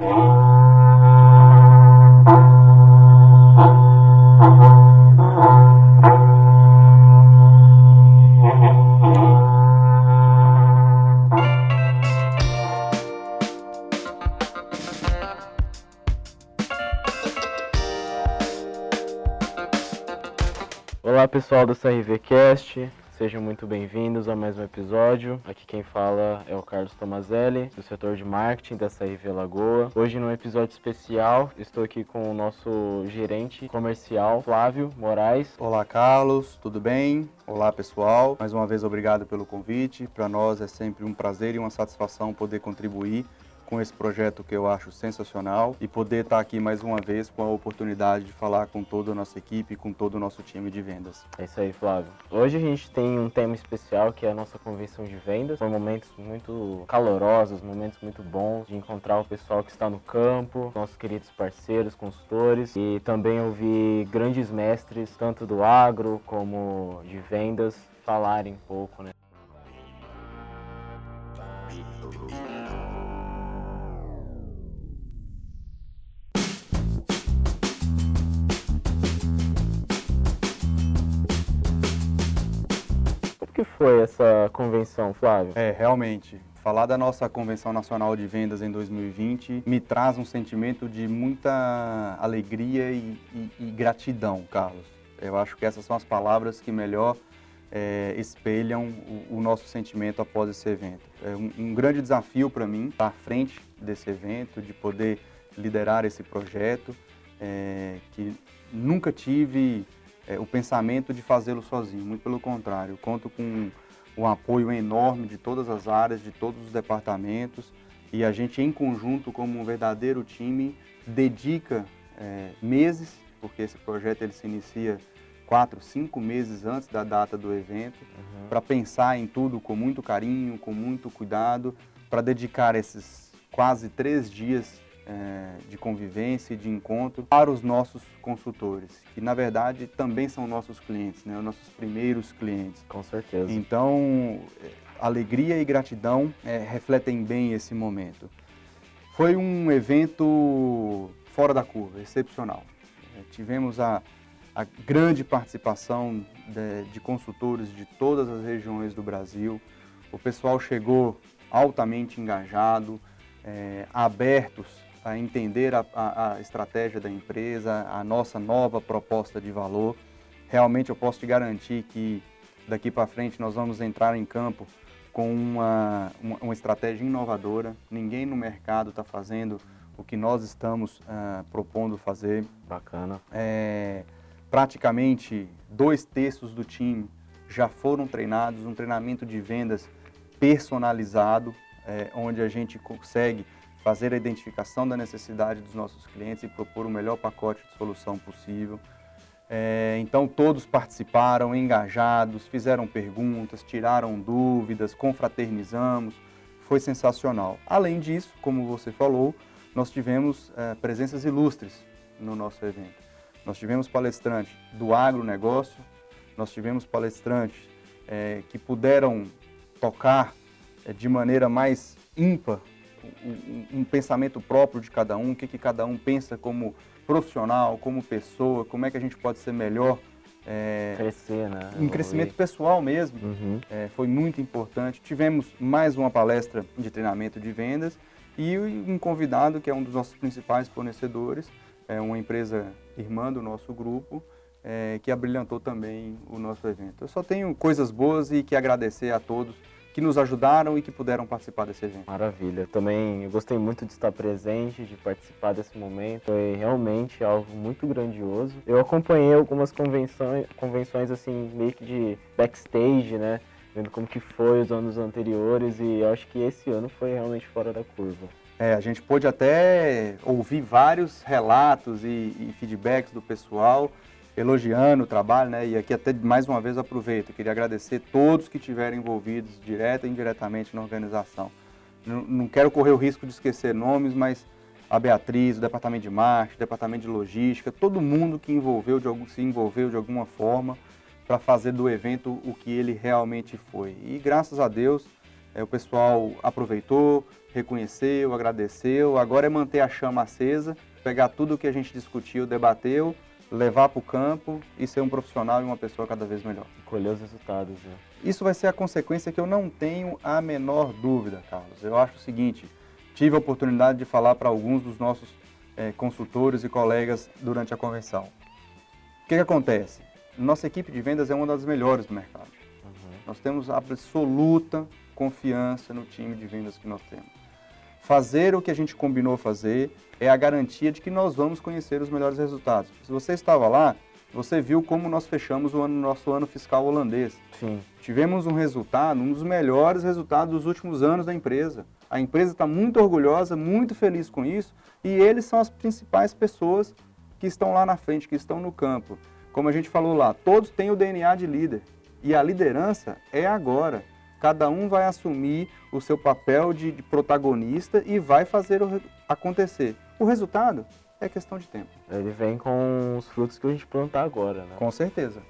Olá pessoal do CRVcast, sejam muito bem-vindos a mais um episódio. Aqui quem fala é o Carlos Tomazelli, do setor de marketing da CRV Lagoa. Hoje, num episódio especial, estou aqui com o nosso gerente comercial, Flávio Moraes. Olá, Carlos, tudo bem? Olá, pessoal. Mais uma vez, obrigado pelo convite. Para nós é sempre um prazer e uma satisfação poder contribuir com esse projeto que eu acho sensacional e poder estar aqui mais uma vez com a oportunidade de falar com toda a nossa equipe, com todo o nosso time de vendas. É isso aí, Flávio. Hoje a gente tem um tema especial que é a nossa convenção de vendas. Foram momentos muito calorosos, momentos muito bons de encontrar o pessoal que está no campo, nossos queridos parceiros, consultores e também ouvir grandes mestres, tanto do agro como de vendas, falarem um pouco, né? Foi essa convenção, Flávio? É, realmente, falar da nossa Convenção Nacional de Vendas em 2020 me traz um sentimento de muita alegria e, e, e gratidão, Carlos. Eu acho que essas são as palavras que melhor é, espelham o, o, nosso sentimento após esse evento. É um, um grande desafio para mim estar à frente desse evento, de poder liderar esse projeto, é, que nunca tive é, o pensamento de fazê-lo sozinho, muito pelo contrário, conto com um apoio enorme de todas as áreas, de todos os departamentos e a gente em conjunto como um verdadeiro time dedica é, meses, porque esse projeto ele se inicia quatro, cinco meses antes da data do evento, uhum. para pensar em tudo com muito carinho, com muito cuidado, para dedicar esses quase três dias é, de convivência e de encontro para os nossos consultores, que na verdade também são nossos clientes, né? os nossos primeiros clientes. Com certeza. Então, alegria e gratidão é, refletem bem esse momento. Foi um evento fora da curva, excepcional. É, tivemos a, a grande participação de, de consultores de todas as regiões do Brasil. O pessoal chegou altamente engajado, é, abertos a entender a, a, a, estratégia da empresa, a nossa nova proposta de valor. Realmente eu posso te garantir que daqui para frente nós vamos entrar em campo com uma, uma, uma estratégia inovadora. Ninguém no mercado está fazendo o que nós estamos uh, propondo fazer. Bacana. É, praticamente dois terços do time já foram treinados, um treinamento de vendas personalizado, é, onde a gente consegue fazer a identificação da necessidade dos nossos clientes e propor o melhor pacote de solução possível. É, então todos participaram, engajados, fizeram perguntas, tiraram dúvidas, confraternizamos, foi sensacional. Além disso, como você falou, nós tivemos é, presenças ilustres no nosso evento. Nós tivemos palestrantes do agronegócio, nós tivemos palestrantes é, que puderam tocar é, de maneira mais ímpar um, um, pensamento próprio de cada um, o que, que cada um pensa como profissional, como pessoa, como é que a gente pode ser melhor. É, Crescer, né? Em crescimento pessoal mesmo, uhum. é, foi muito importante. Tivemos mais uma palestra de treinamento de vendas e um convidado que é um dos nossos principais fornecedores, é uma empresa irmã do nosso grupo, é, que abrilhantou também o nosso evento. Eu só tenho coisas boas e que agradecer a todos que nos ajudaram e que puderam participar desse evento. Maravilha. Também eu gostei muito de estar presente, de participar desse momento. Foi realmente algo muito grandioso. Eu acompanhei algumas convenções, convenções assim, meio que de backstage, né? Vendo como que foi os anos anteriores e eu acho que esse ano foi realmente fora da curva. É, a gente pôde até ouvir vários relatos e, e feedbacks do pessoal elogiando o trabalho, né? E aqui até mais uma vez aproveito, queria agradecer todos que estiveram envolvidos direta e indiretamente na organização. Não, não, quero correr o risco de esquecer nomes, mas a Beatriz, o departamento de marketing, o departamento de logística, todo mundo que envolveu de algum, se envolveu de alguma forma para fazer do evento o que ele realmente foi. E graças a Deus é, o pessoal aproveitou, reconheceu, agradeceu. Agora é manter a chama acesa, pegar tudo que a gente discutiu, debateu, levar para o campo e ser um profissional e uma pessoa cada vez melhor. Colher os resultados, né? Isso vai ser a consequência que eu não tenho a menor dúvida, Carlos. Eu acho o seguinte: tive a oportunidade de falar para alguns dos nossos é, consultores e colegas durante a convenção. O que, que, acontece? Nossa equipe de vendas é uma das melhores do mercado. Uhum. Nós temos absoluta confiança no time de vendas que nós temos. Fazer o que a gente combinou fazer é a garantia de que nós vamos conhecer os melhores resultados. Se você estava lá, você viu como nós fechamos o ano, nosso ano fiscal holandês. Sim. Tivemos um resultado, um dos melhores resultados dos últimos anos da empresa. A empresa está muito orgulhosa, muito feliz com isso, e eles são as principais pessoas que estão lá na frente, que estão no campo. Como a gente falou lá, todos têm o DNA de líder. E a liderança é agora. Cada um vai assumir o seu papel de, de protagonista e vai fazer o, acontecer. O resultado é questão de tempo. Ele vem com os frutos que a gente plantar agora, né? Com certeza.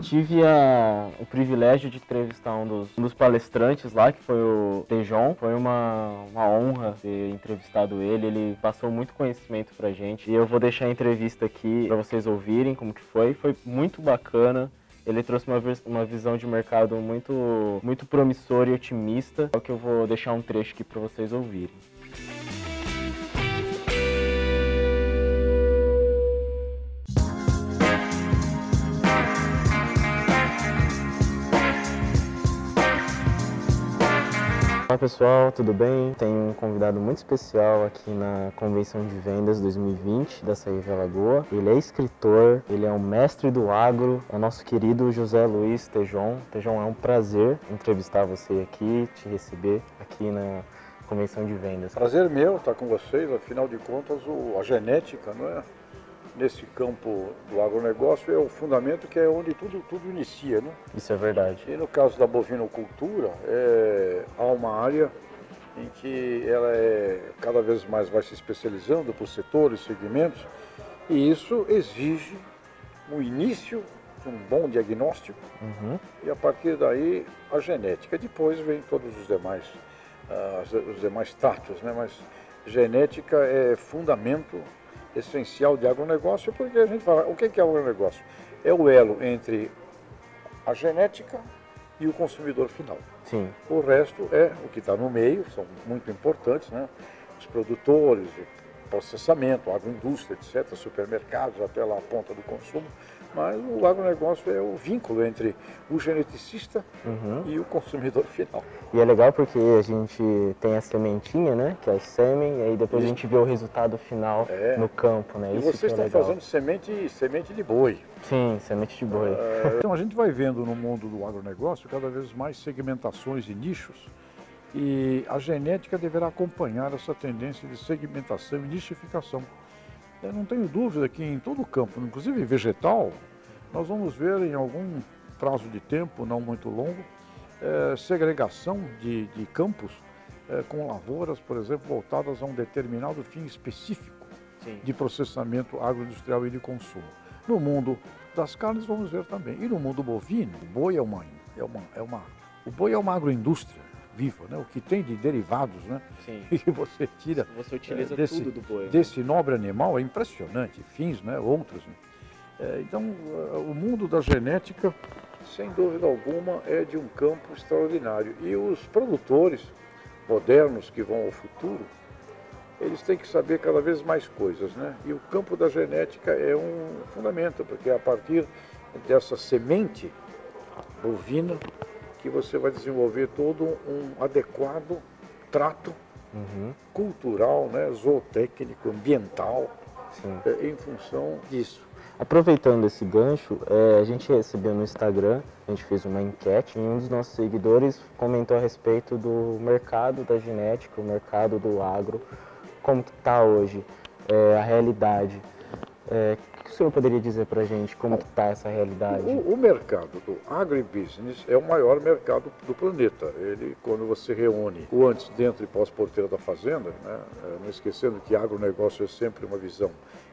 Tive a, o privilégio de entrevistar um dos, um dos, palestrantes lá, que foi o Tejon. Foi uma, uma honra ter entrevistado ele. Ele passou muito conhecimento pra gente. E eu vou deixar a entrevista aqui para vocês ouvirem como que foi. Foi muito bacana. Ele trouxe uma, uma visão de mercado muito, muito promissora e otimista. É o que eu vou deixar um trecho aqui para vocês ouvirem. Olá pessoal, tudo bem? Tenho um convidado muito especial aqui na Convenção de Vendas 2020 da Saíva Lagoa. Ele é escritor, ele é um mestre do agro, é nosso querido José Luiz Tejon. Tejon, é um prazer entrevistar você aqui, te receber aqui na Convenção de Vendas. Prazer meu estar com vocês, afinal de contas a genética, não é? Nesse campo do agronegócio é o fundamento que é onde tudo, tudo inicia. Né? Isso é verdade. E no caso da bovinocultura, é, há uma área em que ela é, cada vez mais vai se especializando por setores, segmentos, e isso exige o início um bom diagnóstico uhum. e a partir daí a genética. Depois vem todos os demais, uh, os demais tratos, né? mas genética é fundamento essencial de agronegócio, porque a gente fala, o que é o agronegócio? É o elo entre a genética e o consumidor final. Sim. O resto é o que está no meio, são muito importantes, né? Os produtores, processamento, agroindústria, etc., supermercados, até lá a ponta do consumo, mas o agronegócio é o vínculo entre o geneticista uhum. e o consumidor final. E é legal porque a gente tem a sementinha, né, que é o sêmen, e aí depois Isso. a gente vê o resultado final é. no campo, né? E Isso vocês é estão fazendo semente, semente de boi. Sim, semente de boi. É, então a gente vai vendo no mundo do agronegócio cada vez mais segmentações e nichos, e a genética deverá acompanhar essa tendência de segmentação e nichificação. Eu não tenho dúvida que em todo o campo, inclusive vegetal, nós vamos ver em algum prazo de tempo, não muito longo, é, segregação de, de campos é, com lavouras, por exemplo, voltadas a um determinado fim específico Sim. de processamento agroindustrial e de consumo. No mundo das carnes vamos ver também. E no mundo bovino, o boi é uma, é uma, é uma, o boi é uma agroindústria viva, né? O que tem de derivados, né? Sim. E você tira. Você utiliza é, desse, tudo do boi. Né? Desse nobre animal é impressionante, fins, né? Outros. Né? É, então, o mundo da genética, sem dúvida alguma, é de um campo extraordinário. E os produtores modernos que vão ao futuro, eles têm que saber cada vez mais coisas, né? E o campo da genética é um fundamento, porque a partir dessa semente bovina que você vai desenvolver todo um adequado trato uhum. cultural, né, zootécnico, ambiental, é, em função disso. Aproveitando esse gancho, é, a gente recebeu no Instagram, a gente fez uma enquete e um dos nossos seguidores comentou a respeito do mercado da genética, o mercado do agro, como que está hoje, é, a realidade. É, o senhor poderia dizer para a gente como está essa realidade? O, o, mercado do agribusiness é o maior mercado do planeta. Ele, quando você reúne o antes, dentro e pós-porteiro da fazenda, né, é, não esquecendo que agronegócio é sempre uma visão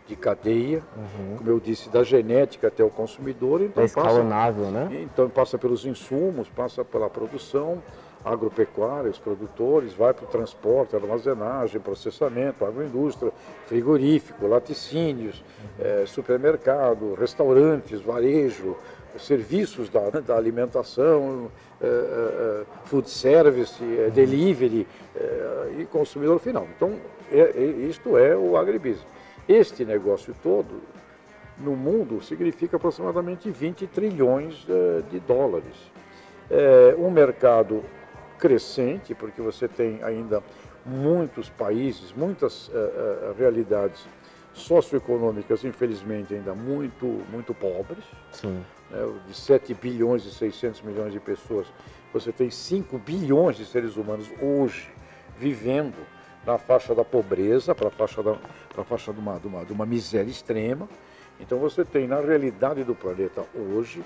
de cadeia, uhum. como eu disse, da genética até o consumidor. Então é escalonável, passa, né? Então passa pelos insumos, passa pela produção, agropecuária, os produtores, vai para o transporte, armazenagem, processamento, agroindústria, frigorífico, laticínios, é, supermercado, restaurantes, varejo, serviços da, da alimentação, é, é, food service, uhum. delivery e consumidor final. Então, isto é o agribusiness. Este negócio todo, no mundo, significa aproximadamente 20 trilhões de dólares. É um mercado crescente, porque você tem ainda muitos países, muitas uh, uh, realidades socioeconômicas, infelizmente, ainda muito, muito pobres. Sim. Né? De 7 bilhões e 600 milhões de pessoas, você tem 5 bilhões de seres humanos hoje vivendo na faixa da pobreza, para a faixa, da, a faixa de, uma, de, uma, de uma miséria extrema. Então você tem na realidade do planeta hoje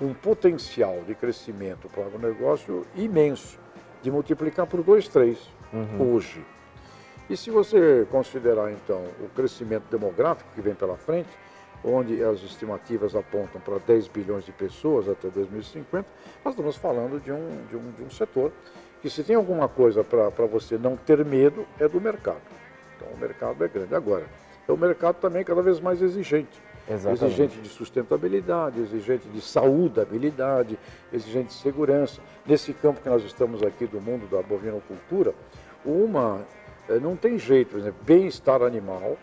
um potencial de crescimento para o agronegócio imenso, de multiplicar por dois, três uhum. hoje. E se você considerar então o crescimento demográfico que vem pela frente, onde as estimativas apontam para 10 bilhões de pessoas até 2050, nós estamos falando de um, de um, de um setor que se tem alguma coisa para você não ter medo, é do mercado. Então o mercado é grande. Agora, é o mercado também cada vez mais exigente. Exatamente. Exigente de sustentabilidade, exigente de saudabilidade, exigente de segurança. Nesse campo que nós estamos aqui do mundo da bovinocultura, uma eh, não tem jeito, por exemplo, bem-estar animal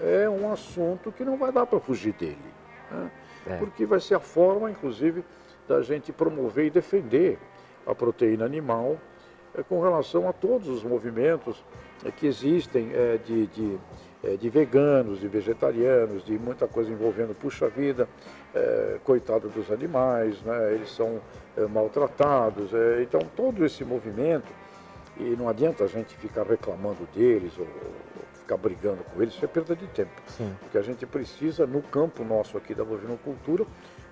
é um assunto que não vai dar para fugir dele. Né? É. Porque vai ser a forma, inclusive, da gente promover e defender a proteína animal é, com relação a todos os movimentos é, que existem é, de, de, de, veganos, de vegetarianos, de muita coisa envolvendo, puxa vida, coitado dos animais, né, eles são maltratados. então, todo esse movimento, e não adianta a gente ficar reclamando deles ou, ou ficar brigando com eles, isso é perda de tempo. Sim. Porque a gente precisa, no campo nosso aqui da bovinocultura,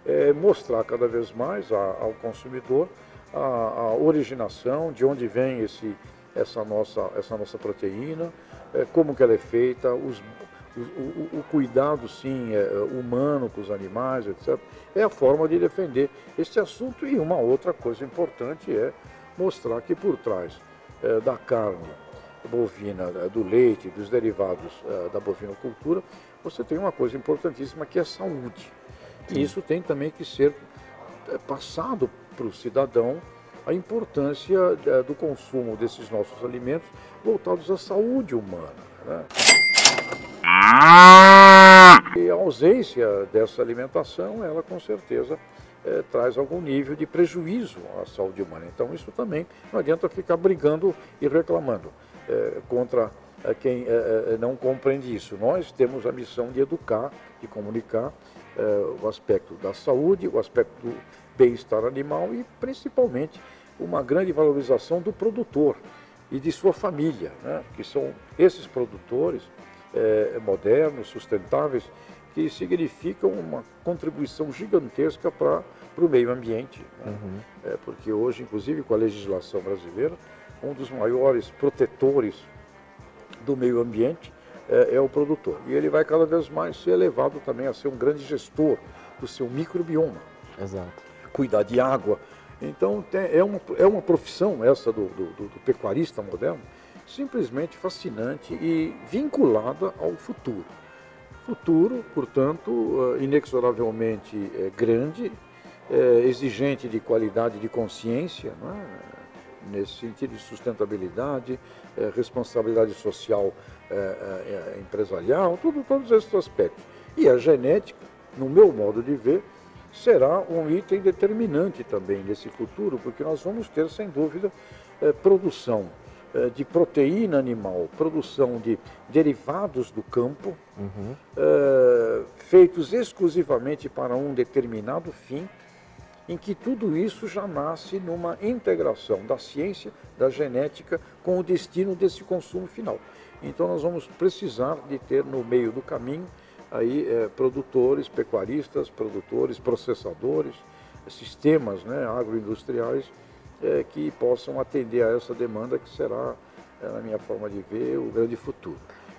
é, mostrar cada vez mais a, ao consumidor a, a originação, de onde vem esse, essa, nossa, essa nossa proteína, é, como que ela é feita, os, o, o, o, cuidado, sim, é, humano com os animais, etc. É a forma de defender este assunto. E uma outra coisa importante é mostrar que por trás é, da carne bovina, é, do leite, dos derivados é, da bovinocultura, você tem uma coisa importantíssima que é a saúde. E isso tem também que ser é, passado para o cidadão a importância é, do consumo desses nossos alimentos voltados à saúde humana. Né? E a ausência dessa alimentação, ela com certeza é, traz algum nível de prejuízo à saúde humana. Então isso também não adianta ficar brigando e reclamando é, contra é, quem não compreende isso. Nós temos a missão de educar, de comunicar o aspecto da saúde, o aspecto do bem-estar animal e, principalmente, uma grande valorização do produtor e de sua família, né? que são esses produtores é, modernos, sustentáveis, que significam uma contribuição gigantesca para o meio ambiente. Né? Uhum. É, porque hoje, inclusive com a legislação brasileira, um dos maiores protetores do meio ambiente é, é, o produtor. E ele vai cada vez mais ser elevado também a ser um grande gestor do seu microbioma. Exato cuidar de água. Então é, uma, é uma profissão essa do, do, do, pecuarista moderno simplesmente fascinante e vinculada ao futuro. Futuro, portanto, eh, inexoravelmente é, grande, é, exigente de qualidade de consciência, é? nesse sentido de sustentabilidade, responsabilidade social empresarial, tudo, todos esses aspectos. E a genética, no meu modo de ver, será um item determinante também nesse futuro, porque nós vamos ter, sem dúvida, eh, produção eh, de proteína animal, produção de derivados do campo, uhum. eh, feitos exclusivamente para um determinado fim, em que tudo isso já nasce numa integração da ciência, da genética, com o destino desse consumo final. Então nós vamos precisar de ter no meio do caminho aí é, produtores, pecuaristas, produtores, processadores, sistemas né, agroindustriais é, que possam atender a essa demanda que será, é, na minha forma de ver, o grande futuro.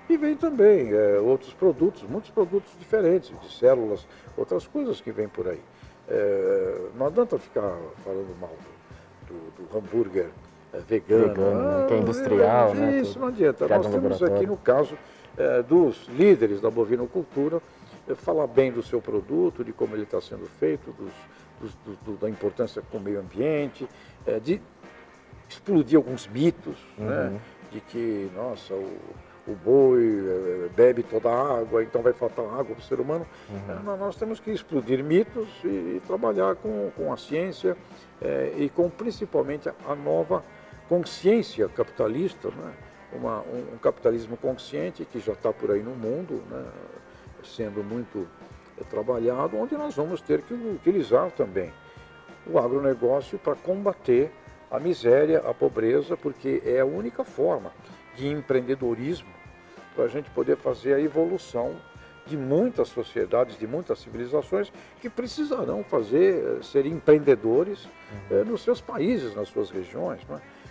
E vem também é, outros produtos, muitos produtos diferentes, de células, outras coisas que vêm por aí. É, não adianta ficar falando mal do, do, do hambúrguer é, vegano, vegano ah, que é industrial, né? Isso não adianta. Nós temos aqui no caso é, dos líderes da bovinocultura é, falar bem do seu produto, de como ele está sendo feito, dos, dos, do, da importância com o meio ambiente, é, de explodir alguns mitos, né? uhum. né? De que, nossa, o, o boi bebe toda a água, então vai faltar água para o ser humano. Uhum. Nós temos que explodir mitos e, e trabalhar com, com a ciência é, e com principalmente a nova consciência capitalista, né? Uma, um, um, capitalismo consciente que já está por aí no mundo, né? sendo muito é, trabalhado, onde nós vamos ter que utilizar também o agronegócio para combater a miséria, a pobreza, porque é a única forma de empreendedorismo para a gente poder fazer a evolução de muitas sociedades, de muitas civilizações que precisarão fazer, eh, ser empreendedores uhum. nos seus países, nas suas regiões.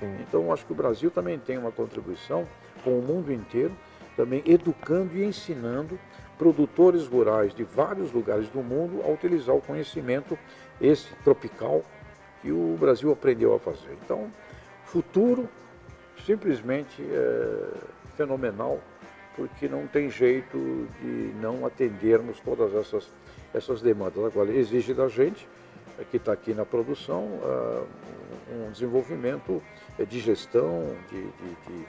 Né? Então, acho que o Brasil também tem uma contribuição com o mundo inteiro, também educando e ensinando produtores rurais de vários lugares do mundo a utilizar o conhecimento esse tropical que o Brasil aprendeu a fazer. Então, futuro simplesmente é fenomenal porque não tem jeito de não atendermos todas essas, essas demandas. Agora, exige da gente, que está aqui na produção, uh, um desenvolvimento eh, de gestão, de, de, de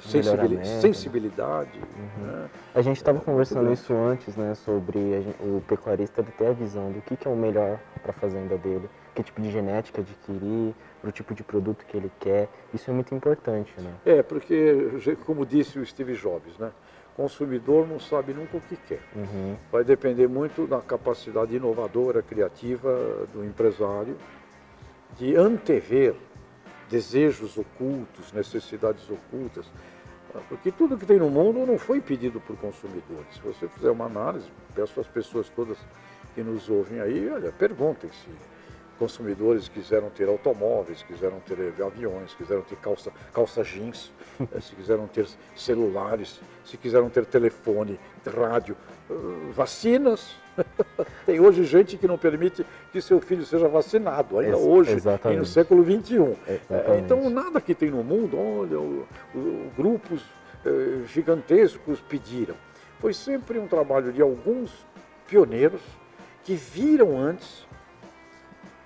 sensibilidade. sensibilidade uhum. né? A gente estava é, conversando isso antes, né, sobre gente, o pecuarista ter a visão do que, que é o melhor para a fazenda dele, que tipo de genética adquirir, para o tipo de produto que ele quer. Isso é muito importante, né? É, porque, como disse o Steve Jobs, né? Consumidor não sabe nunca o que quer. Uhum. Vai depender muito da capacidade inovadora, criativa do empresário de antever desejos ocultos, necessidades ocultas. Porque tudo que tem no mundo não foi pedido por consumidores. Se você fizer uma análise, peço às pessoas todas que nos ouvem aí, olha, perguntem-se consumidores quiseram ter automóveis, quiseram ter aviões, quiseram ter calça, calça jeans, eh, se quiseram ter celulares, se quiseram ter telefone, rádio, eh, vacinas. Tem hoje gente que não permite que seu filho seja vacinado, ainda Ex hoje, exatamente. no século XXI. Exatamente. Então, nada que tem no mundo, olha, o, o, grupos eh, gigantescos pediram. Foi sempre um trabalho de alguns pioneiros que viram antes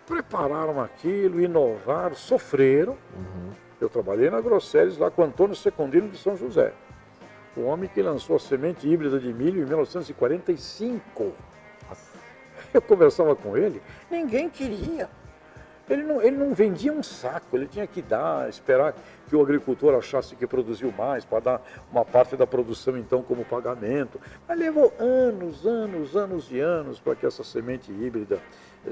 prepararam aquilo, inovaram, sofreram. Uhum. Eu trabalhei na Grosseries lá com Antônio Secundino de São José, o homem que lançou a semente híbrida de milho em 1945. Eu conversava com ele, ninguém queria. Ele não, ele não vendia um saco, ele tinha que dar, esperar que o agricultor achasse que produziu mais, para dar uma parte da produção então como pagamento. Mas levou anos, anos, anos e anos para que essa semente híbrida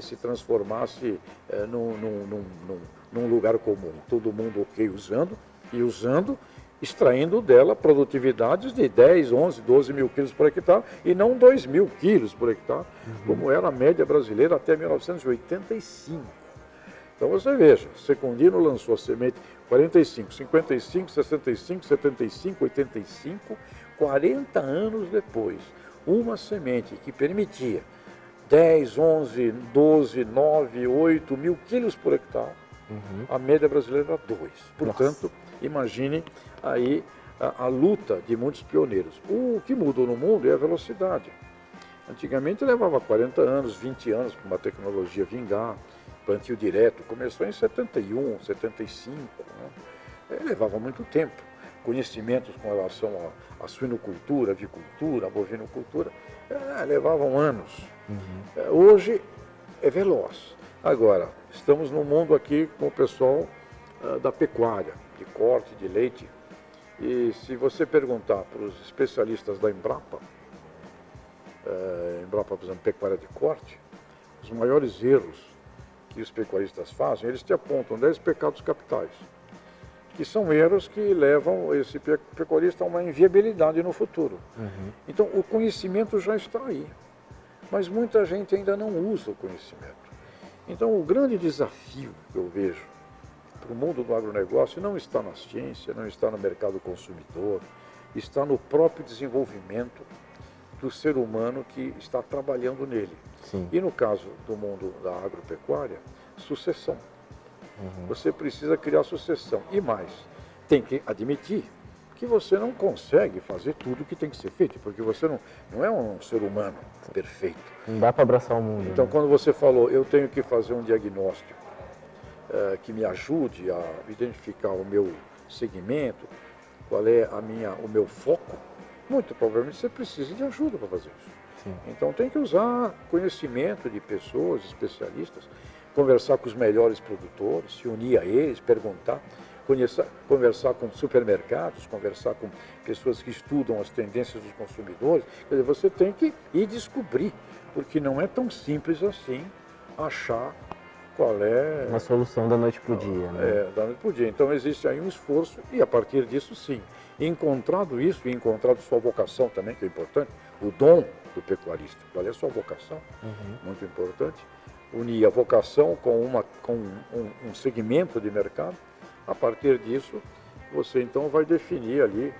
se transformasse é, num, num, num, num, lugar comum. Todo mundo ok usando e usando, extraindo dela produtividades de 10, 11, 12 mil quilos por hectare e não 2 mil quilos por hectare, uhum. como era a média brasileira até 1985. Então você veja, Secundino lançou a semente 45, 55, 65, 75, 85, 40 anos depois. Uma semente que permitia 10, 11, 12, 9, 8 mil quilos por hectare, uhum. a média brasileira era 2. Portanto, Nossa. imagine aí a, a, luta de muitos pioneiros. O que mudou no mundo é a velocidade. Antigamente levava 40 anos, 20 anos para uma tecnologia vingar plantio direto, começou em 71, 75, né? É, levava muito tempo. Conhecimentos com relação à, suinocultura, avicultura, bovinocultura, é, levavam anos. Uhum. É, hoje é veloz. Agora, estamos no mundo aqui com o pessoal uh, da pecuária, de corte, de leite. E se você perguntar para os especialistas da Embrapa, uh, Embrapa, por exemplo, pecuária de corte, os maiores erros que os pecuaristas fazem, eles te apontam 10 pecados capitais. que são erros que levam esse pecuarista a uma inviabilidade no futuro. Uhum. Então, o conhecimento já está aí, mas muita gente ainda não usa o conhecimento. Então, o grande desafio que eu vejo para o mundo do agronegócio não está na ciência, não está no mercado consumidor, está no próprio desenvolvimento do ser humano que está trabalhando nele. Sim. E no caso do mundo da agropecuária, sucessão. Uhum. Você precisa criar sucessão. E mais, tem que admitir que você não consegue fazer tudo o que tem que ser feito, porque você não, não é um ser humano perfeito. Não dá para abraçar o mundo. Então, né? quando você falou, eu tenho que fazer um diagnóstico é, que me ajude a identificar o meu segmento, qual é a minha, o meu foco, muito provavelmente você precisa de ajuda para fazer isso. Sim. Então, tem que usar conhecimento de pessoas, especialistas, conversar com os melhores produtores, se unir a eles, perguntar, conhecer, conversar com supermercados, conversar com pessoas que estudam as tendências dos consumidores. Quer dizer, você tem que ir descobrir, porque não é tão simples assim achar qual é. Uma solução da noite para o dia. Né? É, da noite para o dia. Então existe aí um esforço e a partir disso, sim. Encontrado isso e encontrado sua vocação também, que é importante, o dom do pecuarista. Qual é a sua vocação? Uhum. Muito importante unir a vocação com, uma, com um, um segmento de mercado. A partir disso, você então vai definir ali,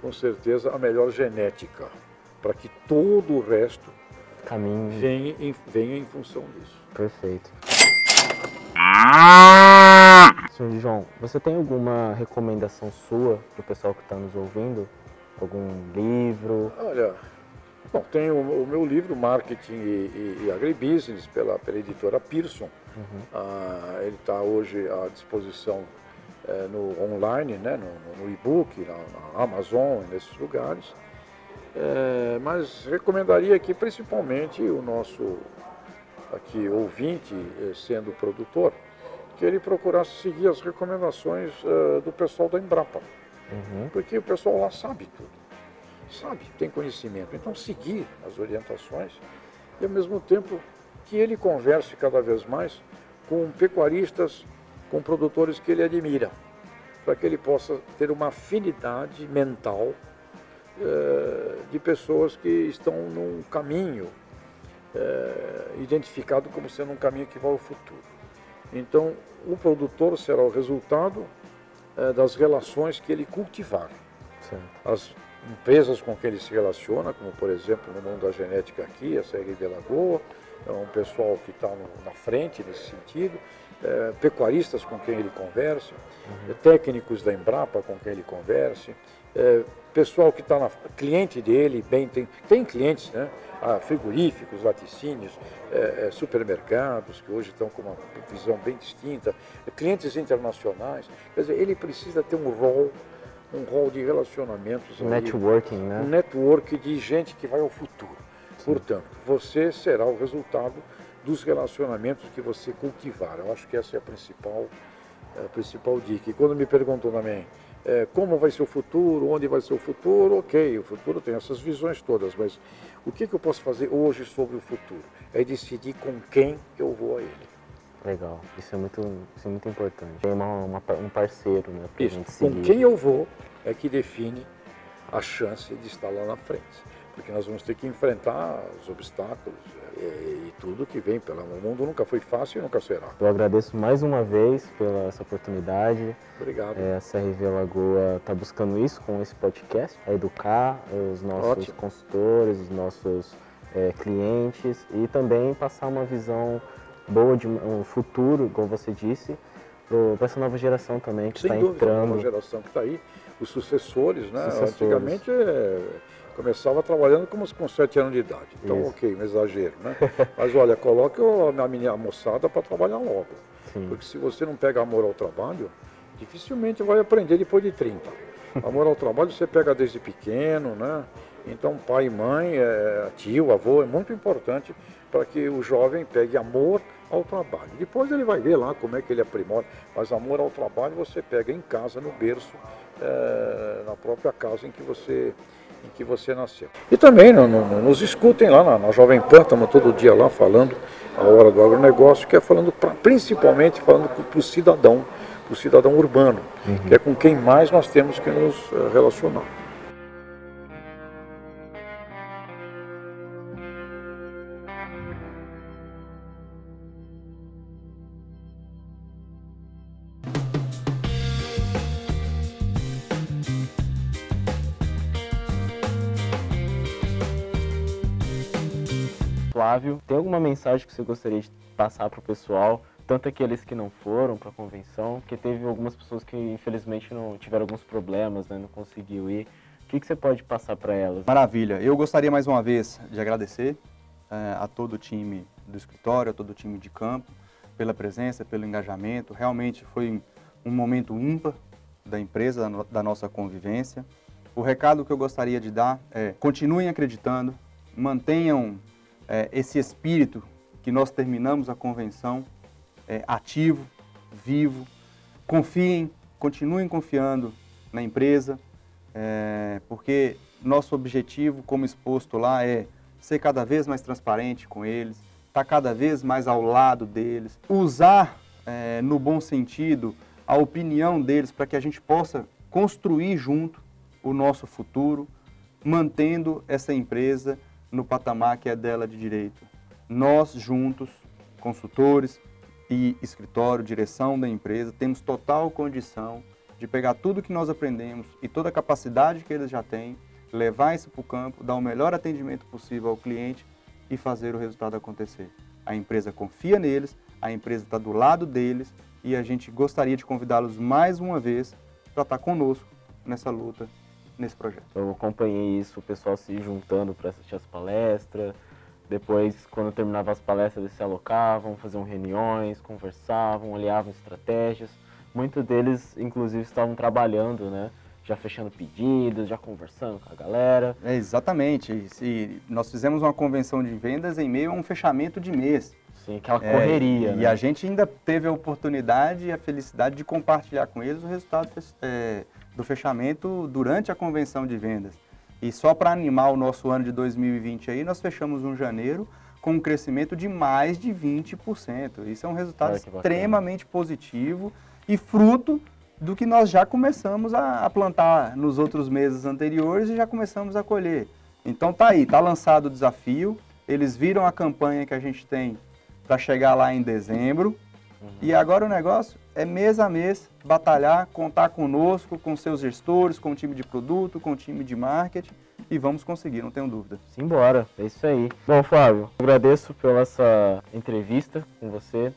com certeza, a melhor genética, para que todo o resto Caminho. Venha, em, venha em função disso. Perfeito. Senhor João, você tem alguma recomendação sua para o pessoal que está nos ouvindo? Algum livro? Olha, Bom, tem o, o meu livro, Marketing e, e, e Agribusiness, pela, pela editora Pearson. Uhum. Ah, ele está hoje à disposição é, no online, né, no, no e-book, na, na, Amazon, nesses lugares. É, mas recomendaria aqui principalmente o nosso aqui ouvinte, eh, sendo produtor, que ele procurasse seguir as recomendações uh, do pessoal da Embrapa. Uhum. Porque o pessoal lá sabe tudo sabe, tem conhecimento. Então, seguir as orientações e, ao mesmo tempo, que ele converse cada vez mais com pecuaristas, com produtores que ele admira, para que ele possa ter uma afinidade mental eh, de pessoas que estão num caminho eh, identificado como sendo um caminho que vai ao futuro. Então, o produtor será o resultado eh, das relações que ele cultivar. As empresas com quem ele se relaciona, como por exemplo no mundo da genética aqui, a série de Lagoa, é um pessoal que está na frente nesse sentido, é, pecuaristas com quem ele conversa, uhum. é, técnicos da Embrapa com quem ele converse, é, pessoal que está na cliente dele, bem tem, tem clientes, né? Ah, frigoríficos, laticínios, é, é, supermercados que hoje estão com uma visão bem distinta, clientes internacionais. Quer dizer, ele precisa ter um rol um rol de relacionamentos. Networking, aí, né? Um network de gente que vai ao futuro. Sim. Portanto, você será o resultado dos relacionamentos que você cultivar. Eu acho que essa é a principal, a principal dica. E quando me perguntam também é, como vai ser o futuro, onde vai ser o futuro, ok, o futuro tem essas visões todas, mas o que, que eu posso fazer hoje sobre o futuro? É decidir com quem eu vou a ele. Legal, isso é muito, isso é muito importante. Tem uma, uma, um parceiro, né? Isso, com quem eu vou é que define a chance de estar lá na frente. Porque nós vamos ter que enfrentar os obstáculos e, é, e tudo que vem pela O mundo nunca foi fácil e nunca será. Eu agradeço mais uma vez pela essa oportunidade. Obrigado. É, a CRV Lagoa está buscando isso com esse podcast, é educar os nossos Ótimo. consultores, os nossos é, clientes e também passar uma visão boa de um futuro, como você disse, para essa nova geração também que está entrando. A nova geração que está aí, os sucessores, né? Sucessores. Antigamente é, começava trabalhando como com 7 anos de idade. Então, Isso. ok, um exagero, né? Mas olha, coloque a minha moçada para trabalhar logo. Sim. Porque se você não pega amor ao trabalho, dificilmente vai aprender depois de 30. Amor ao trabalho você pega desde pequeno, né? Então, pai e mãe, é, tio, avô, é muito importante para que o jovem pegue amor ao trabalho. Depois ele vai ver lá como é que ele aprimora, mas amor ao trabalho você pega em casa, no berço, é, na própria casa em que você em que você nasceu. E também no, no, nos escutem lá na, na Jovem Pan, estamos todo dia lá falando a hora do agronegócio, que é falando pra, principalmente falando para o cidadão, o cidadão urbano, uhum. que é com quem mais nós temos que nos eh, relacionar. Flávio, tem alguma mensagem que você gostaria de passar para o pessoal, tanto aqueles que não foram para a convenção, porque teve algumas pessoas que infelizmente não tiveram alguns problemas, né, não conseguiu ir. O que, que você pode passar para elas? Maravilha. Eu gostaria mais uma vez de agradecer é, a todo o time do escritório, a todo o time de campo, pela presença, pelo engajamento. Realmente foi um momento ímpar da empresa, da nossa convivência. O recado que eu gostaria de dar é: continuem acreditando, mantenham é, esse espírito que nós terminamos a convenção é, ativo, vivo. Confiem, continuem confiando na empresa, é, porque nosso objetivo, como exposto lá, é ser cada vez mais transparente com eles, estar tá cada vez mais ao lado deles, usar é, no bom sentido a opinião deles para que a gente possa construir junto o nosso futuro, mantendo essa empresa no patamar que é dela de direito. Nós juntos, consultores e escritório, direção da empresa, temos total condição de pegar tudo que nós aprendemos e toda a capacidade que eles já têm, levar isso para o campo, dar o melhor atendimento possível ao cliente e fazer o resultado acontecer. A empresa confia neles, a empresa está do lado deles e a gente gostaria de convidá-los mais uma vez para estar conosco nessa luta nesse projeto. Eu acompanhei isso, o pessoal se juntando para assistir as palestras. Depois, quando terminava as palestras, eles se alocavam, faziam reuniões, conversavam, olhavam estratégias. Muitos deles, inclusive, estavam trabalhando, né? Já fechando pedidos, já conversando com a galera. É, exatamente. E nós fizemos uma convenção de vendas em meio a um fechamento de mês. Sim, aquela é, correria. É, né? E a gente ainda teve a oportunidade e a felicidade de compartilhar com eles o resultado é, do fechamento durante a convenção de vendas. E só para animar o nosso ano de 2020 aí, nós fechamos um janeiro com um crescimento de mais de 20%. Isso é um resultado extremamente positivo e fruto do que nós já começamos a, plantar nos outros meses anteriores e já começamos a colher. Então tá aí, tá lançado o desafio. Eles viram a campanha que a gente tem para chegar lá em dezembro. Uhum. E agora o negócio é mês a mês batalhar, contar conosco, com seus gestores, com o time de produto, com o time de marketing e vamos conseguir, não tenho dúvida. Simbora, é isso aí. Bom, Flávio, agradeço pela essa entrevista com você.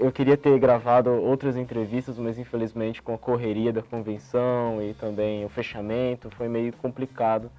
Eu queria ter gravado outras entrevistas, mas infelizmente com a correria da convenção e também o fechamento foi meio complicado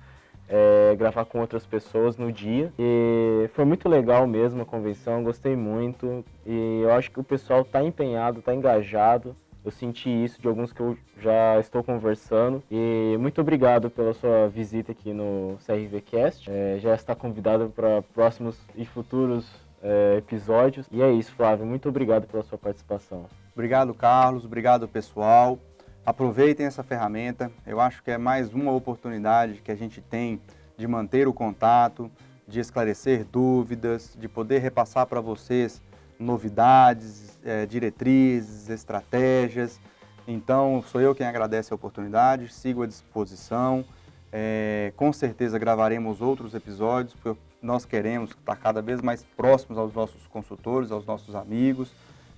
é, gravar com outras pessoas no dia. E foi muito legal mesmo a convenção, gostei muito. E eu acho que o pessoal está empenhado, está engajado. Eu senti isso de alguns que eu já estou conversando. E muito obrigado pela sua visita aqui no CRVcast. É, já está convidado para próximos e futuros é, episódios. E é isso, Flávio. Muito obrigado pela sua participação. Obrigado, Carlos. Obrigado, pessoal. Aproveitem essa ferramenta. Eu acho que é mais uma oportunidade que a gente tem de manter o contato, de esclarecer dúvidas, de poder repassar para vocês novidades, é, diretrizes, estratégias. Então, sou eu quem agradece a oportunidade, sigo à disposição. É, com certeza gravaremos outros episódios, porque nós queremos estar cada vez mais próximos aos nossos consultores, aos nossos amigos.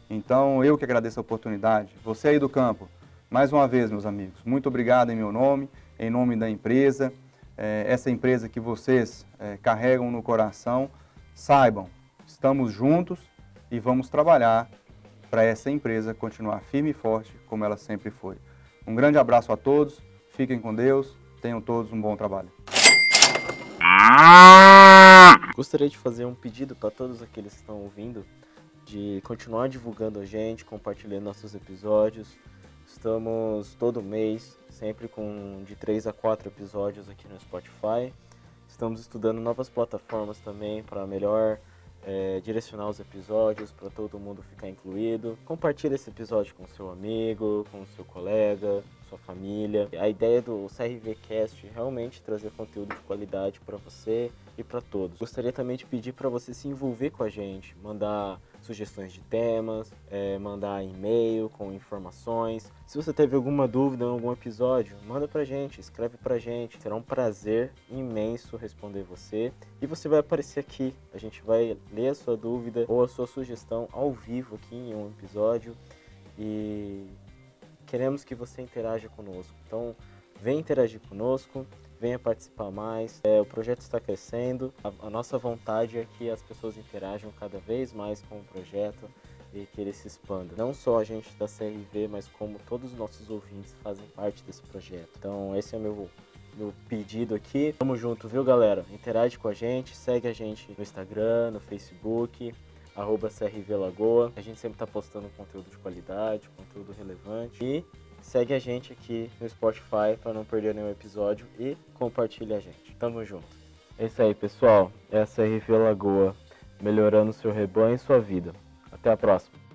Então, eu que agradeço a oportunidade. Você aí do campo, mais uma vez, meus amigos, muito obrigado em meu nome, em nome da empresa, é, essa empresa que vocês é, carregam no coração. Saibam, estamos juntos e vamos trabalhar para essa empresa continuar firme e forte como ela sempre foi. Um grande abraço a todos, fiquem com Deus, tenham todos um bom trabalho. Gostaria de fazer um pedido para todos aqueles que estão ouvindo de continuar divulgando a gente, compartilhando nossos episódios. Estamos todo mês, sempre com de 3 a 4 episódios aqui no Spotify. Estamos estudando novas plataformas também para melhor é, direcionar os episódios para todo mundo ficar incluído. Compartilhe esse episódio com seu amigo, com seu colega, sua família. A ideia do CRV Cast é realmente trazer conteúdo de qualidade para você e para todos. Gostaria também de pedir para você se envolver com a gente, mandar sugestões de temas, é, mandar e-mail com informações. Se você teve alguma dúvida em algum episódio, manda pra gente, escreve pra gente. Será um prazer imenso responder você. E você vai aparecer aqui. A gente vai ler a sua dúvida ou a sua sugestão ao vivo aqui em um episódio. E queremos que você interaja conosco. Então, vem interagir conosco venha participar mais. É, o projeto está crescendo, a, a, nossa vontade é que as pessoas interajam cada vez mais com o projeto e que ele se expanda. Não só a gente da CRV, mas como todos os nossos ouvintes fazem parte desse projeto. Então esse é meu meu pedido aqui. Tamo junto, viu galera? Interage com a gente, segue a gente no Instagram, no Facebook, arroba CRV Lagoa. A gente sempre tá postando conteúdo de qualidade, conteúdo relevante. E segue a gente aqui no Spotify para não perder nenhum episódio e compartilha a gente. Tamo junto. É isso aí, pessoal. Essa é a RV Lagoa, melhorando seu rebanho e sua vida. Até a próxima.